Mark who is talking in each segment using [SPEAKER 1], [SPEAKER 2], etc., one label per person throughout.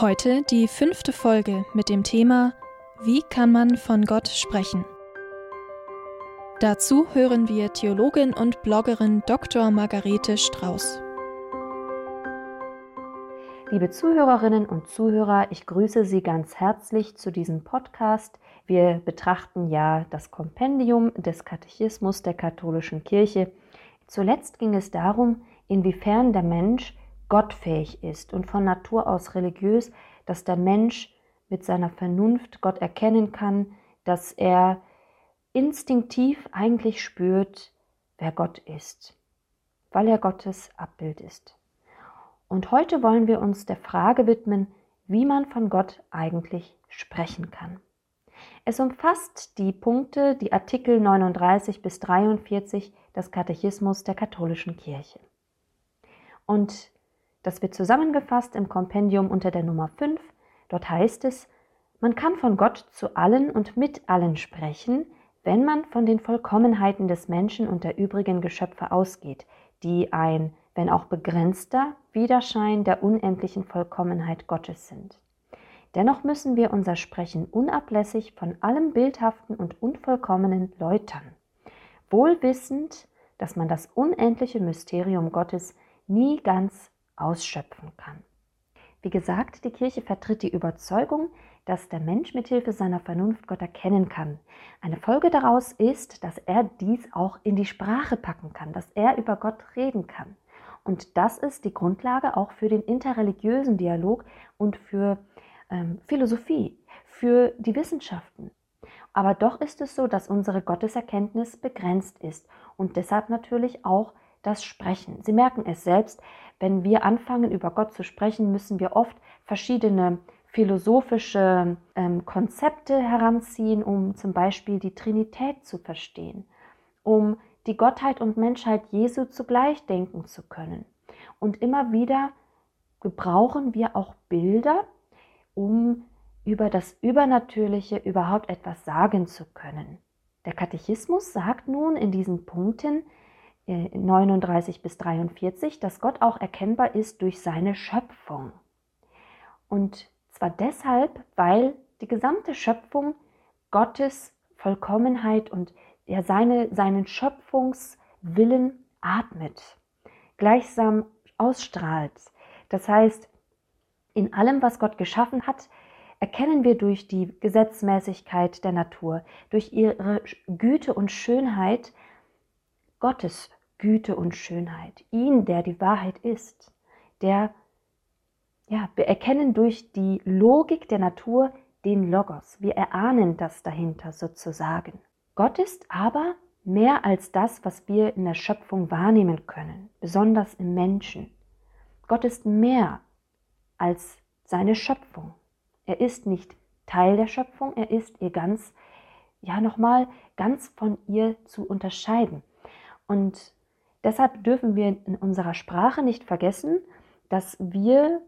[SPEAKER 1] Heute die fünfte Folge mit dem Thema Wie kann man von Gott sprechen? Dazu hören wir Theologin und Bloggerin Dr. Margarete Strauß.
[SPEAKER 2] Liebe Zuhörerinnen und Zuhörer, ich grüße Sie ganz herzlich zu diesem Podcast. Wir betrachten ja das Kompendium des Katechismus der katholischen Kirche. Zuletzt ging es darum, inwiefern der Mensch gottfähig ist und von Natur aus religiös, dass der Mensch mit seiner Vernunft Gott erkennen kann, dass er instinktiv eigentlich spürt, wer Gott ist, weil er Gottes Abbild ist. Und heute wollen wir uns der Frage widmen, wie man von Gott eigentlich sprechen kann. Es umfasst die Punkte, die Artikel 39 bis 43 des Katechismus der katholischen Kirche. Und das wird zusammengefasst im Kompendium unter der Nummer 5. Dort heißt es, man kann von Gott zu allen und mit allen sprechen, wenn man von den Vollkommenheiten des Menschen und der übrigen Geschöpfe ausgeht, die ein, wenn auch begrenzter, Widerschein der unendlichen Vollkommenheit Gottes sind. Dennoch müssen wir unser Sprechen unablässig von allem Bildhaften und Unvollkommenen läutern, wohl wissend, dass man das unendliche Mysterium Gottes nie ganz ausschöpfen kann. Wie gesagt, die Kirche vertritt die Überzeugung, dass der Mensch mit Hilfe seiner Vernunft Gott erkennen kann. Eine Folge daraus ist, dass er dies auch in die Sprache packen kann, dass er über Gott reden kann. Und das ist die Grundlage auch für den interreligiösen Dialog und für ähm, Philosophie, für die Wissenschaften. Aber doch ist es so, dass unsere Gotteserkenntnis begrenzt ist und deshalb natürlich auch das Sprechen. Sie merken es selbst, wenn wir anfangen, über Gott zu sprechen, müssen wir oft verschiedene philosophische ähm, Konzepte heranziehen, um zum Beispiel die Trinität zu verstehen, um die Gottheit und Menschheit Jesu zugleich denken zu können. Und immer wieder gebrauchen wir auch Bilder, um über das Übernatürliche überhaupt etwas sagen zu können. Der Katechismus sagt nun in diesen Punkten, 39 äh, bis 43, dass Gott auch erkennbar ist durch seine Schöpfung. Und zwar deshalb, weil die gesamte Schöpfung Gottes Vollkommenheit und er seine, seinen Schöpfungswillen atmet, gleichsam ausstrahlt. Das heißt, in allem, was Gott geschaffen hat, erkennen wir durch die Gesetzmäßigkeit der Natur, durch ihre Güte und Schönheit, Gottes Güte und Schönheit, ihn, der die Wahrheit ist, der, ja, wir erkennen durch die Logik der Natur den Logos, wir erahnen das dahinter sozusagen. Gott ist aber mehr als das, was wir in der Schöpfung wahrnehmen können, besonders im Menschen. Gott ist mehr als seine Schöpfung. Er ist nicht Teil der Schöpfung, er ist ihr ganz, ja nochmal, ganz von ihr zu unterscheiden. Und deshalb dürfen wir in unserer Sprache nicht vergessen, dass wir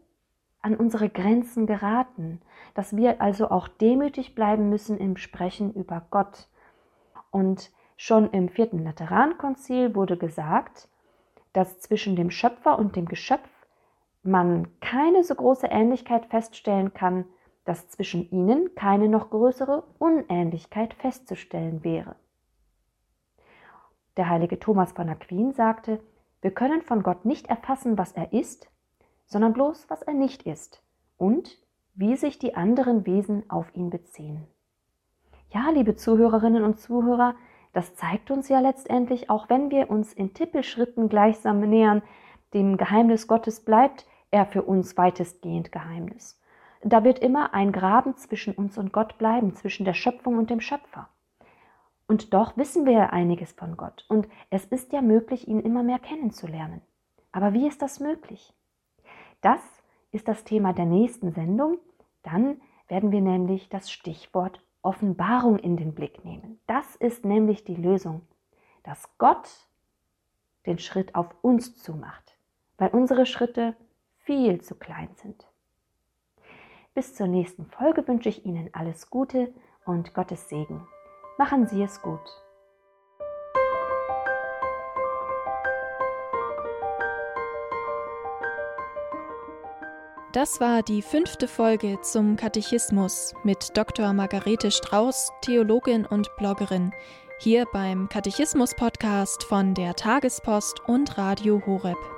[SPEAKER 2] an unsere Grenzen geraten, dass wir also auch demütig bleiben müssen im Sprechen über Gott. Und schon im vierten Laterankonzil wurde gesagt, dass zwischen dem Schöpfer und dem Geschöpf man keine so große Ähnlichkeit feststellen kann, dass zwischen ihnen keine noch größere Unähnlichkeit festzustellen wäre. Der heilige Thomas von Aquin sagte, wir können von Gott nicht erfassen, was er ist, sondern bloß, was er nicht ist und wie sich die anderen Wesen auf ihn beziehen. Ja, liebe Zuhörerinnen und Zuhörer, das zeigt uns ja letztendlich, auch wenn wir uns in Tippelschritten gleichsam nähern, dem Geheimnis Gottes bleibt er für uns weitestgehend Geheimnis. Da wird immer ein Graben zwischen uns und Gott bleiben, zwischen der Schöpfung und dem Schöpfer. Und doch wissen wir einiges von Gott und es ist ja möglich, ihn immer mehr kennenzulernen. Aber wie ist das möglich? Das ist das Thema der nächsten Sendung. Dann werden wir nämlich das Stichwort Offenbarung in den Blick nehmen. Das ist nämlich die Lösung, dass Gott den Schritt auf uns zumacht, weil unsere Schritte viel zu klein sind. Bis zur nächsten Folge wünsche ich Ihnen alles Gute und Gottes Segen. Machen Sie es gut.
[SPEAKER 1] Das war die fünfte Folge zum Katechismus mit Dr. Margarete Strauß, Theologin und Bloggerin, hier beim Katechismus-Podcast von der Tagespost und Radio Horeb.